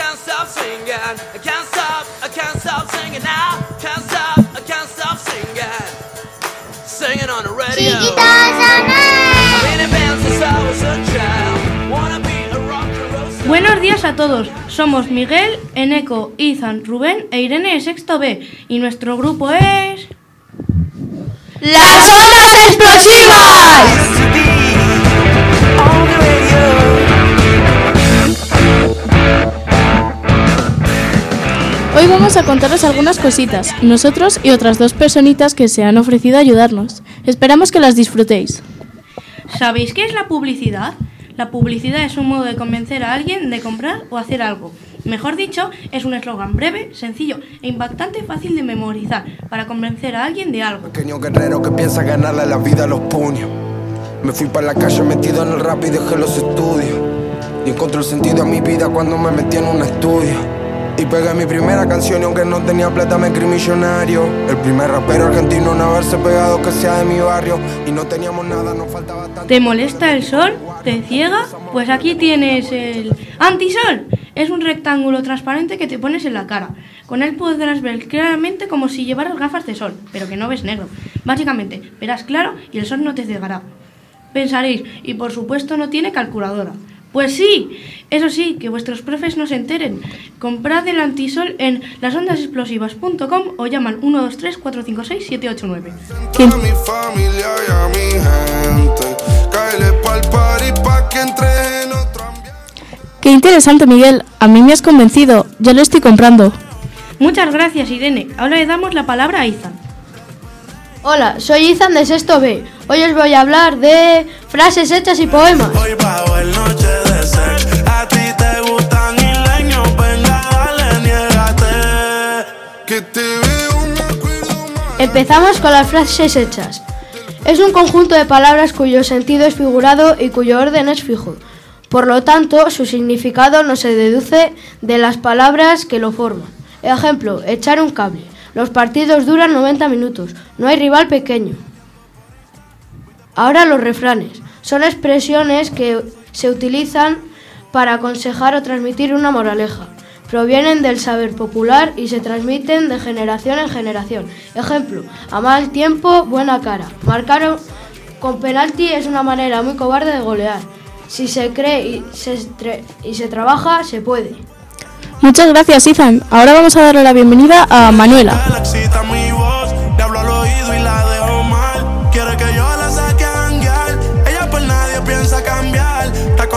can't stop singing. I can't stop, I can't stop singing now. Can't stop, I can't stop singing. Singing on the radio. Chiquito I've sonar. been in band since I was a child. Wanna be a rock and roll star. Buenos días a todos. Somos Miguel, Eneco, Izan, Rubén e Irene de Sexto B. Y nuestro grupo es. ¡Las ondas explosivas! Hoy vamos a contaros algunas cositas, nosotros y otras dos personitas que se han ofrecido a ayudarnos. Esperamos que las disfrutéis. ¿Sabéis qué es la publicidad? La publicidad es un modo de convencer a alguien de comprar o hacer algo. Mejor dicho, es un eslogan breve, sencillo e impactante fácil de memorizar para convencer a alguien de algo. Pequeño guerrero que piensa ganarle la vida a los puños. Me fui para la calle metido en el rap y dejé los estudios. Y encontré el sentido a mi vida cuando me metí en un estudio. Y pegué mi primera canción y aunque no tenía plata me creí millonario. El primer rapero argentino en haberse pegado que sea de mi barrio. Y no teníamos nada, nos faltaba tanto. ¿Te molesta el sol? ¿Te ciega? Pues aquí tienes el antisol. Es un rectángulo transparente que te pones en la cara. Con él podrás ver claramente como si llevaras gafas de sol, pero que no ves negro. Básicamente, verás claro y el sol no te cegará. Pensaréis, y por supuesto no tiene calculadora. Pues sí, eso sí, que vuestros profes no se enteren. Comprad el antisol en lasondasexplosivas.com o llaman 123 456 789. A mi familia y a mi gente. Cáele pa'l party pa' que entre en otro ambiente. Qué interesante, Miguel. A mí me has convencido. Ya lo estoy comprando. Muchas gracias, Irene. Ahora le damos la palabra a Izan. Hola, soy Izan de Sexto B. Hoy os voy a hablar de frases hechas y poemas. Hoy va Empezamos con las frases hechas. Es un conjunto de palabras cuyo sentido es figurado y cuyo orden es fijo. Por lo tanto, su significado no se deduce de las palabras que lo forman. Ejemplo, echar un cable. Los partidos duran 90 minutos. No hay rival pequeño. Ahora los refranes. Son expresiones que se utilizan para aconsejar o transmitir una moraleja. Provienen del saber popular y se transmiten de generación en generación. Ejemplo, a mal tiempo, buena cara. Marcar con penalti es una manera muy cobarde de golear. Si se cree y se, y se trabaja, se puede. Muchas gracias, Izan. Ahora vamos a darle la bienvenida a Manuela.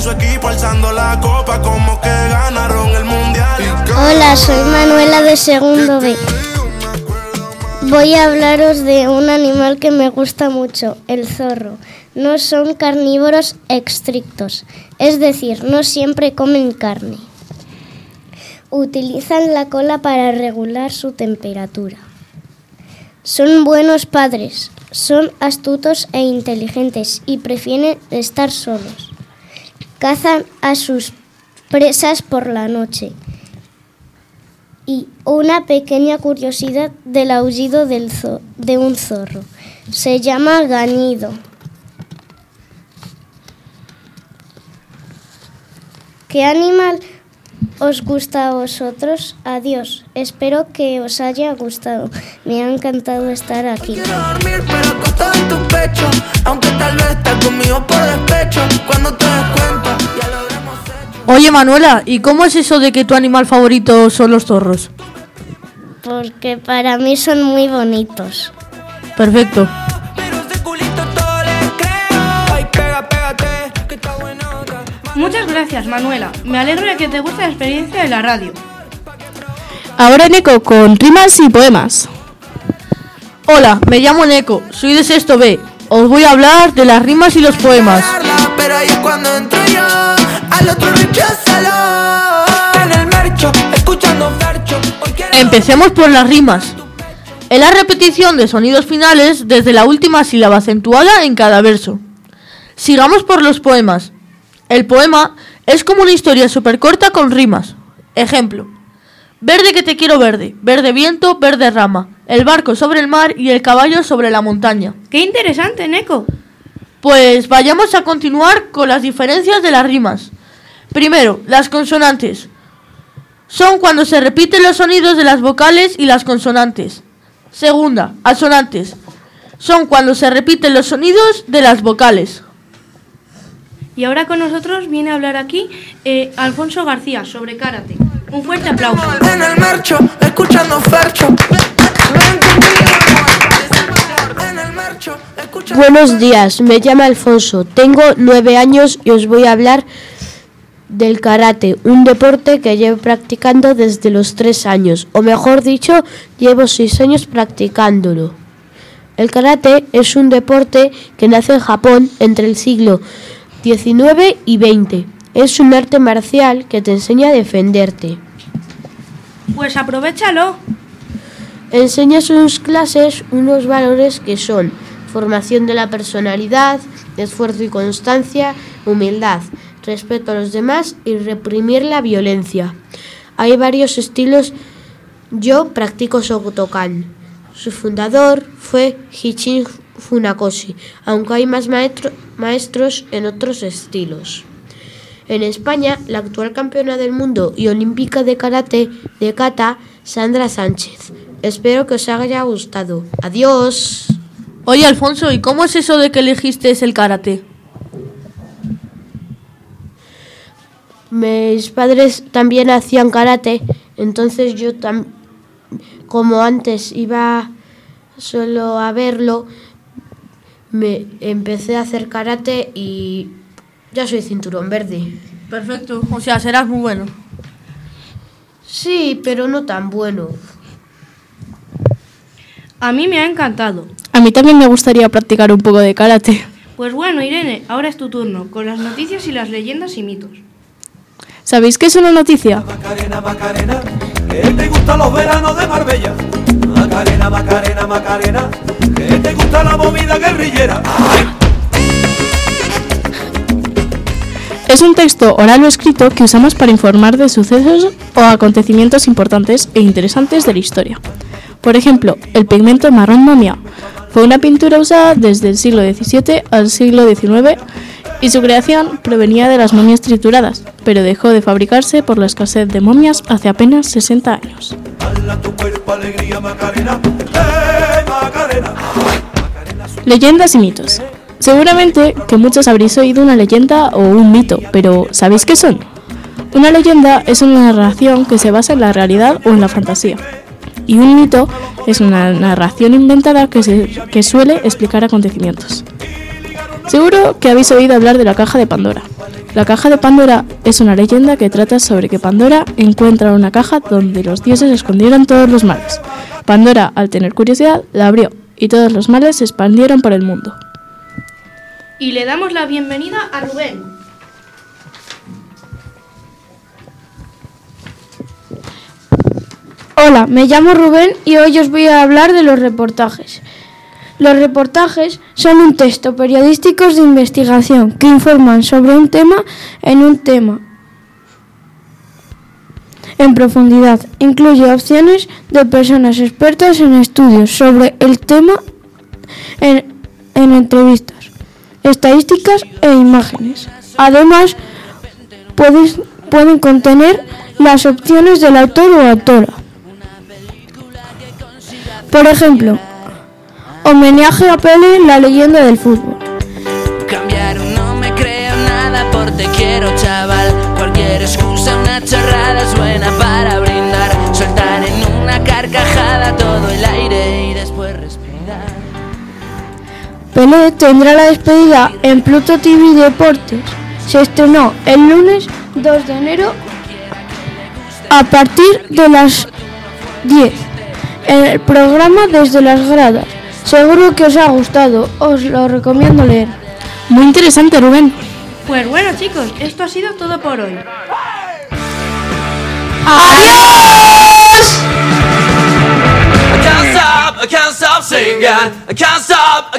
Su equipo alzando la copa como que. Soy Manuela de segundo B. Voy a hablaros de un animal que me gusta mucho, el zorro. No son carnívoros estrictos, es decir, no siempre comen carne. Utilizan la cola para regular su temperatura. Son buenos padres, son astutos e inteligentes y prefieren estar solos. Cazan a sus presas por la noche. Y una pequeña curiosidad del aullido del zo- de un zorro. Se llama ganido. ¿Qué animal os gusta a vosotros? Adiós. Espero que os haya gustado. Me ha encantado estar aquí. Quiero dormir pero acostado en tu pecho Aunque tal vez estás conmigo por despecho Cuando te cuenta Oye Manuela, ¿y cómo es eso de que tu animal favorito son los zorros? Porque para mí son muy bonitos. Perfecto. Muchas gracias, Manuela. Me alegro de que te guste la experiencia de la radio. Ahora Neko con rimas y poemas. Hola, me llamo Neko, soy de sexto B. Os voy a hablar de las rimas y los poemas. Darla, Pero ahí es cuando entro yo Al otro recházalo En el mercho Escuchando fercho Hoy quiero Empecemos por las rimas. Es la repetición de sonidos finales desde la última sílaba acentuada en cada verso. Sigamos por los poemas. El poema es como una historia súper corta con rimas. Ejemplo. Verde que te quiero verde, verde viento, verde rama, el barco sobre el mar y el caballo sobre la montaña. ¡Qué interesante, Neko! Pues vayamos a continuar con las diferencias de las rimas. Primero, las consonantes. son cuando se repiten los sonidos de las vocales y las consonantes. Segunda, asonantes. Son cuando se repiten los sonidos de las vocales. Y ahora con nosotros viene a hablar aquí eh, Alfonso García sobre karate. Un fuerte aplauso. En el marcho, escuchando Fercho. Buenos días, me llamo Alfonso, tengo nueve años y os voy a hablar del karate, un deporte que llevo practicando desde los tres años, o mejor dicho, llevo seis años practicándolo. El karate es un deporte que nace en Japón entre el siglo XIX y XX. Es un arte marcial que te enseña a defenderte. Pues aprovechalo. Enseña en sus clases unos valores que son formación de la personalidad, esfuerzo y constancia, humildad, respeto a los demás y reprimir la violencia. Hay varios estilos. Yo practico Shotokan. Su fundador fue Hichin Funakoshi, aunque hay más maestro- maestros en otros estilos. En España, la actual campeona del mundo y olímpica de karate de kata, Sandra Sánchez. Espero que os haya gustado. Adiós. Oye, Alfonso, ¿y cómo es eso de que elegiste el karate? Mis padres también hacían karate, entonces yo tam- como antes iba solo a verlo, me empecé a hacer karate y ya soy cinturón verde. Perfecto, o sea, serás muy bueno. Sí, pero no tan bueno. A mí me ha encantado. A mí también me gustaría practicar un poco de karate. Pues bueno, Irene, ahora es tu turno, con las noticias y las leyendas y mitos. ¿Sabéis qué es una noticia? Macarena, Macarena, que te gustan los veranos de Marbella. Macarena, Macarena, Macarena, que te gusta la movida guerrillera. Es un texto oral o escrito que usamos para informar de sucesos o acontecimientos importantes e interesantes de la historia. Por ejemplo, el pigmento marrón momia fue una pintura usada desde el siglo XVII al siglo XIX y su creación provenía de las momias trituradas, pero dejó de fabricarse por la escasez de momias hace apenas 60 años. Eh. Leyendas y mitos. Seguramente que muchos habréis oído una leyenda o un mito, pero ¿sabéis qué son? Una leyenda es una narración que se basa en la realidad o en la fantasía. Y un mito es una narración inventada que, se- que suele explicar acontecimientos. Seguro que habéis oído hablar de la caja de Pandora. La caja de Pandora es una leyenda que trata sobre que Pandora encuentra una caja donde los dioses escondieron todos los males. Pandora, al tener curiosidad, la abrió y todos los males se expandieron por el mundo. Y le damos la bienvenida a Rubén. Hola, me llamo Rubén y hoy os voy a hablar de los reportajes. Los reportajes son un texto periodísticos de investigación que informan sobre un tema en un tema en profundidad. Incluye opciones de personas expertas en estudios sobre el tema en, en entrevistas, estadísticas e imágenes. Además, puedes- pueden contener las opciones del autor o autora. Por ejemplo, homenaje a Pele, la leyenda del fútbol. Cambiaron, no me creo nada por te quiero, chaval. Cualquier excusa, una chorrada es buena para brindar. Soltar en una carcajada todo el aire y después respirar. Pelé tendrá la despedida en Pluto TV Deportes. Se estrenó el lunes 2 de enero a partir de las 10 en el programa Desde las Gradas. Seguro que os ha gustado, os lo recomiendo leer. Muy interesante, Rubén. Pues bueno, chicos, esto ha sido todo por hoy. I can't stop, I can't stop singing. I can't stop,